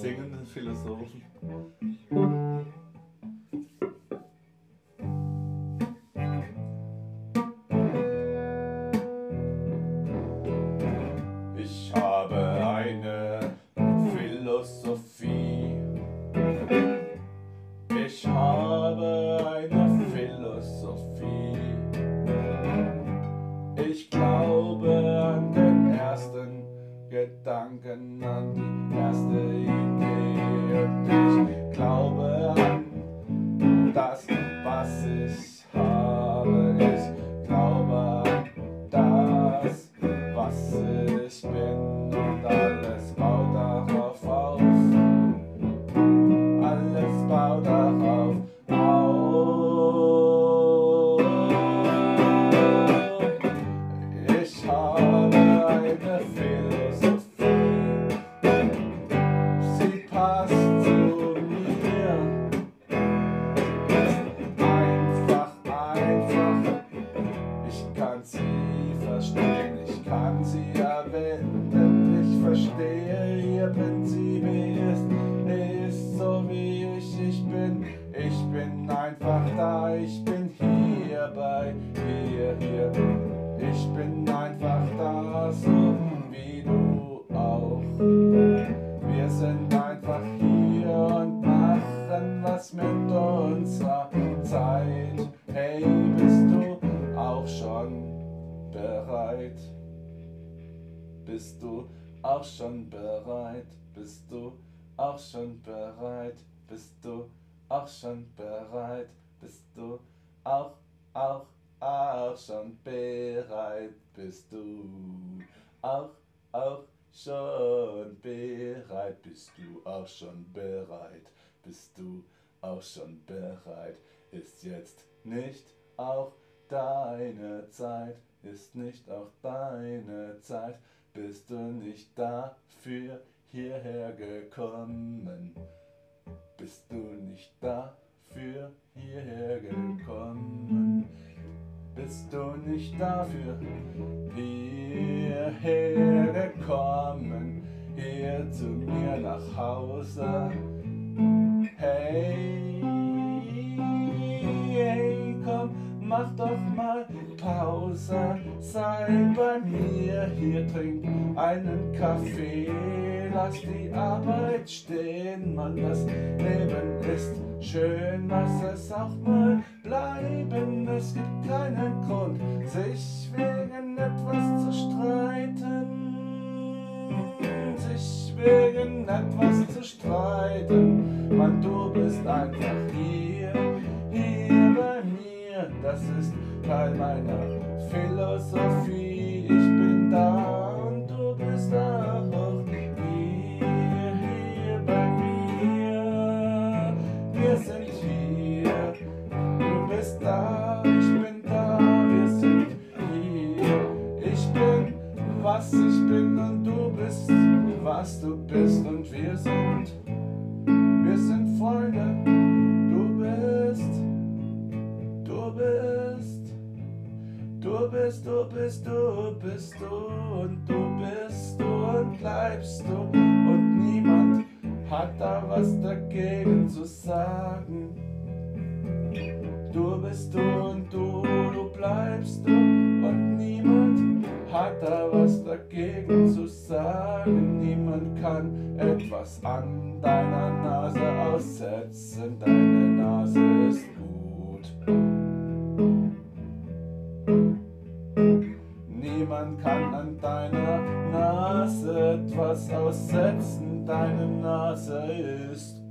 singenden Philosophen. Habe eine Philosophie, sie passt zu mir. Ist einfach, einfach. Ich kann sie verstehen, ich kann sie erwähnen. Ich verstehe ihr Prinzip, ist, ist so wie ich, ich bin. Ich bin einfach da, ich bin hier bei hier, hier. Ich bin einfach da, so wie du auch. Wir sind einfach hier und machen was mit unserer Zeit. Hey, bist du auch schon bereit? Bist du auch schon bereit? Bist du auch schon bereit? Bist du auch schon bereit? Bist du auch, auch, auch schon bereit? Bist du auch, auch schon bereit? Bist du auch schon bereit? Bist du auch schon bereit? Ist jetzt nicht auch deine Zeit? Ist nicht auch deine Zeit? Bist du nicht dafür hierher gekommen? Bist du nicht dafür nicht dafür hierher gekommen? Hier zu mir nach Hause? Hey, mach doch mal Pause. Sei bei mir hier, trink einen Kaffee. Lass die Arbeit stehen, Mann, das Leben ist schön. Lass es auch mal bleiben. Es gibt keinen Grund, sich wegen etwas zu streiten sich wegen etwas zu streiten. Mann, du Das ist Teil meiner Philosophie. Ich bin da und du bist auch hier, hier bei mir. Wir sind hier, du bist da, ich bin da, wir sind hier. Ich bin, was ich bin und du bist, was du bist und wir sind, wir sind Freunde. Bist, du bist, du bist du und du bist du und bleibst du und niemand hat da was dagegen zu sagen. Du bist du und du, du bleibst du und niemand hat da was dagegen zu sagen. Niemand kann etwas an deiner Nase aussetzen. Deine Nase ist Niemand kann an deiner Nase etwas aussetzen. Deine Nase ist.